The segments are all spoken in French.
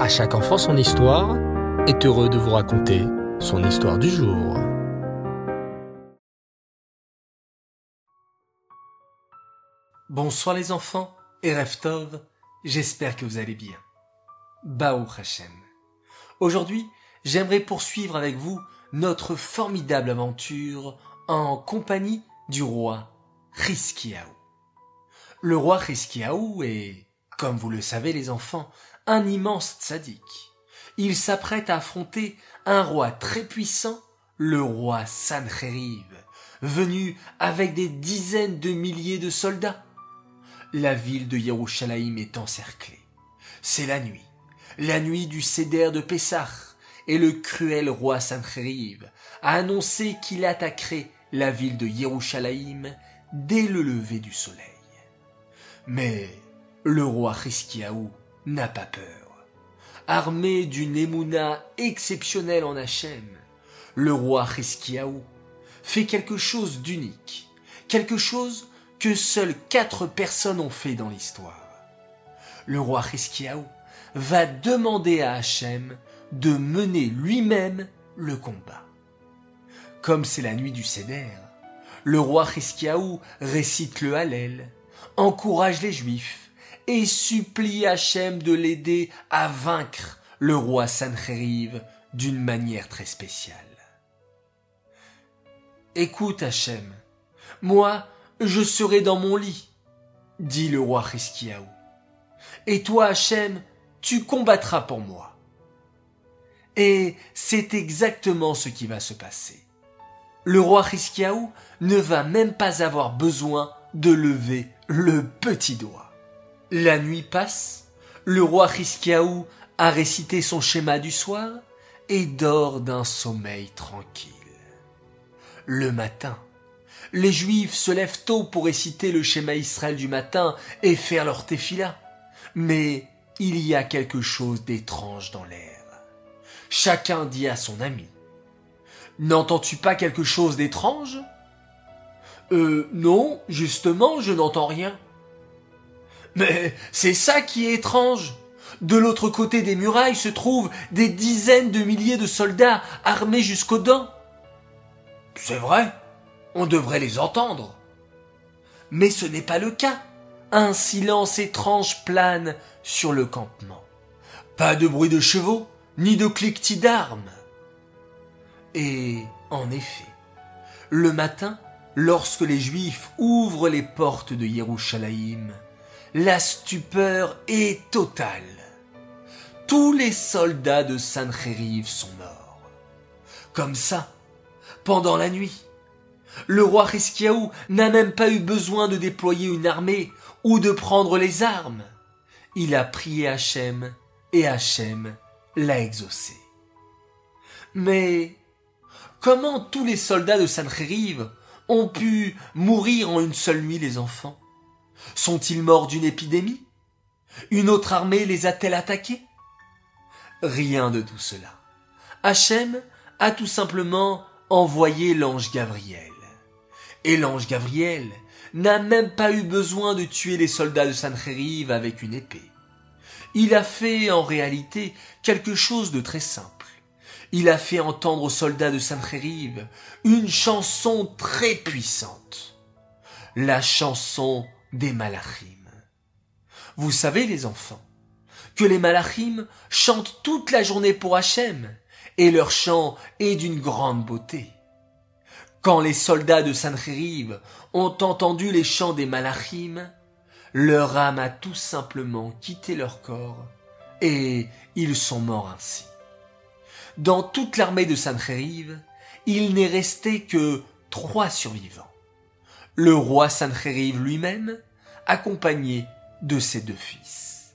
À chaque enfant son histoire est heureux de vous raconter son histoire du jour. Bonsoir les enfants et Reftov, j'espère que vous allez bien. Baou Hashem. Aujourd'hui, j'aimerais poursuivre avec vous notre formidable aventure en compagnie du roi Riskiaou. Le roi Riskiaou est, comme vous le savez les enfants, immense tzaddik. Il s'apprête à affronter un roi très puissant, le roi Sancheriv, venu avec des dizaines de milliers de soldats. La ville de Yerushalayim est encerclée. C'est la nuit, la nuit du Seder de Pessah, et le cruel roi Sancheriv a annoncé qu'il attaquerait la ville de Yerushalayim dès le lever du soleil. Mais le roi Hiskiaou n'a pas peur. Armé d'une émouna exceptionnelle en Hachem, le roi Hiskiaou fait quelque chose d'unique, quelque chose que seules quatre personnes ont fait dans l'histoire. Le roi Hiskiaou va demander à Hachem de mener lui-même le combat. Comme c'est la nuit du Seder, le roi Hiskiaou récite le Hallel, encourage les Juifs et supplie Hachem de l'aider à vaincre le roi Sancheriv d'une manière très spéciale. Écoute Hachem, moi je serai dans mon lit, dit le roi Hiskiaou. Et toi Hachem, tu combattras pour moi. Et c'est exactement ce qui va se passer. Le roi Hiskiaou ne va même pas avoir besoin de lever le petit doigt. La nuit passe, le roi Hiskiaou a récité son schéma du soir et dort d'un sommeil tranquille. Le matin, les Juifs se lèvent tôt pour réciter le schéma Israël du matin et faire leur tefila. Mais il y a quelque chose d'étrange dans l'air. Chacun dit à son ami. N'entends-tu pas quelque chose d'étrange? Euh, non, justement, je n'entends rien. Mais c'est ça qui est étrange. De l'autre côté des murailles se trouvent des dizaines de milliers de soldats armés jusqu'aux dents. C'est vrai, on devrait les entendre. Mais ce n'est pas le cas. Un silence étrange plane sur le campement. Pas de bruit de chevaux, ni de cliquetis d'armes. Et, en effet, le matin, lorsque les Juifs ouvrent les portes de Yerushalayim, la stupeur est totale. Tous les soldats de Sancheriv sont morts. Comme ça, pendant la nuit. Le roi Hiskiaou n'a même pas eu besoin de déployer une armée ou de prendre les armes. Il a prié Hachem et Hachem l'a exaucé. Mais comment tous les soldats de Sancheriv ont pu mourir en une seule nuit les enfants? Sont-ils morts d'une épidémie? Une autre armée les a-t-elle attaqués? Rien de tout cela. Hachem a tout simplement envoyé l'ange Gabriel. Et l'ange Gabriel n'a même pas eu besoin de tuer les soldats de Sancheriv avec une épée. Il a fait en réalité quelque chose de très simple. Il a fait entendre aux soldats de Sancheriv une chanson très puissante. La chanson des Malachim. Vous savez les enfants, que les Malachim chantent toute la journée pour Hachem, et leur chant est d'une grande beauté. Quand les soldats de Sancheriv ont entendu les chants des Malachim, leur âme a tout simplement quitté leur corps et ils sont morts ainsi. Dans toute l'armée de Sancheriv, il n'est resté que trois survivants. Le roi Sancheriv lui-même, accompagné de ses deux fils.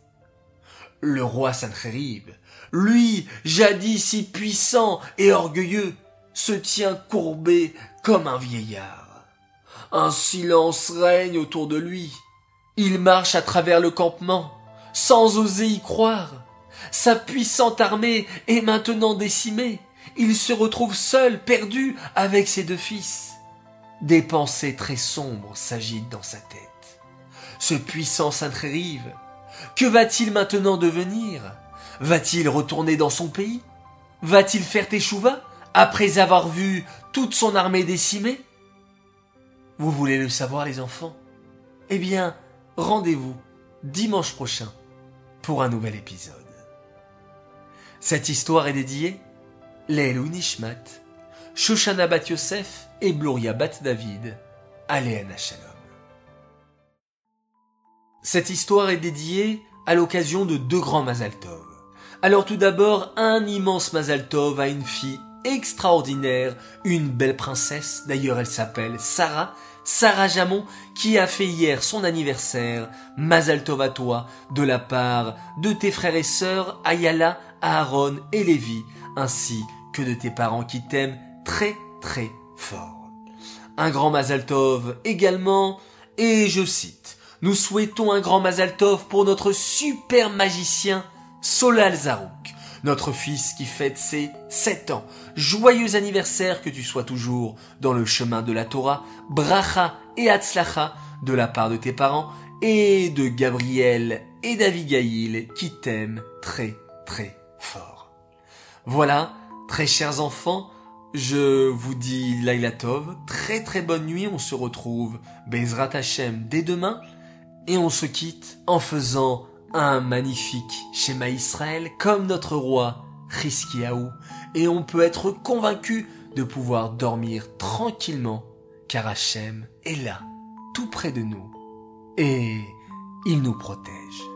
Le roi Sancheriv, lui, jadis si puissant et orgueilleux, se tient courbé comme un vieillard. Un silence règne autour de lui. Il marche à travers le campement, sans oser y croire. Sa puissante armée est maintenant décimée. Il se retrouve seul, perdu, avec ses deux fils. Des pensées très sombres s'agitent dans sa tête. Ce puissant Saint-Rive, que va-t-il maintenant devenir? Va-t-il retourner dans son pays? Va-t-il faire teshuva après avoir vu toute son armée décimée? Vous voulez le savoir les enfants? Eh bien, rendez-vous dimanche prochain pour un nouvel épisode. Cette histoire est dédiée Léelou Nishmat, Shoshana Bat Yosef et Gloria Bat David, Aléana Shalom. Cette histoire est dédiée à l'occasion de deux grands Mazal Tov. Alors tout d'abord, un immense Mazal Tov à une fille extraordinaire, une belle princesse, d'ailleurs elle s'appelle Sarah, Sarah Jamon, qui a fait hier son anniversaire, Mazal Tov à toi, de la part de tes frères et sœurs Ayala, Aaron et Lévi, ainsi que de tes parents qui t'aiment très très fort. Un grand Mazal Tov également, et je cite, nous souhaitons un grand Mazal Tov pour notre super magicien Solal Zarouk, notre fils qui fête ses sept ans. Joyeux anniversaire que tu sois toujours dans le chemin de la Torah, bracha et atzlacha de la part de tes parents et de Gabriel et d'Avigail qui t'aiment très très fort. Voilà, très chers enfants, je vous dis Laila Tov, très très bonne nuit, on se retrouve Bezrat Hashem dès demain. Et on se quitte en faisant un magnifique schéma Israël comme notre roi Chizkiyahu. Et on peut être convaincu de pouvoir dormir tranquillement car Hachem est là, tout près de nous. Et il nous protège.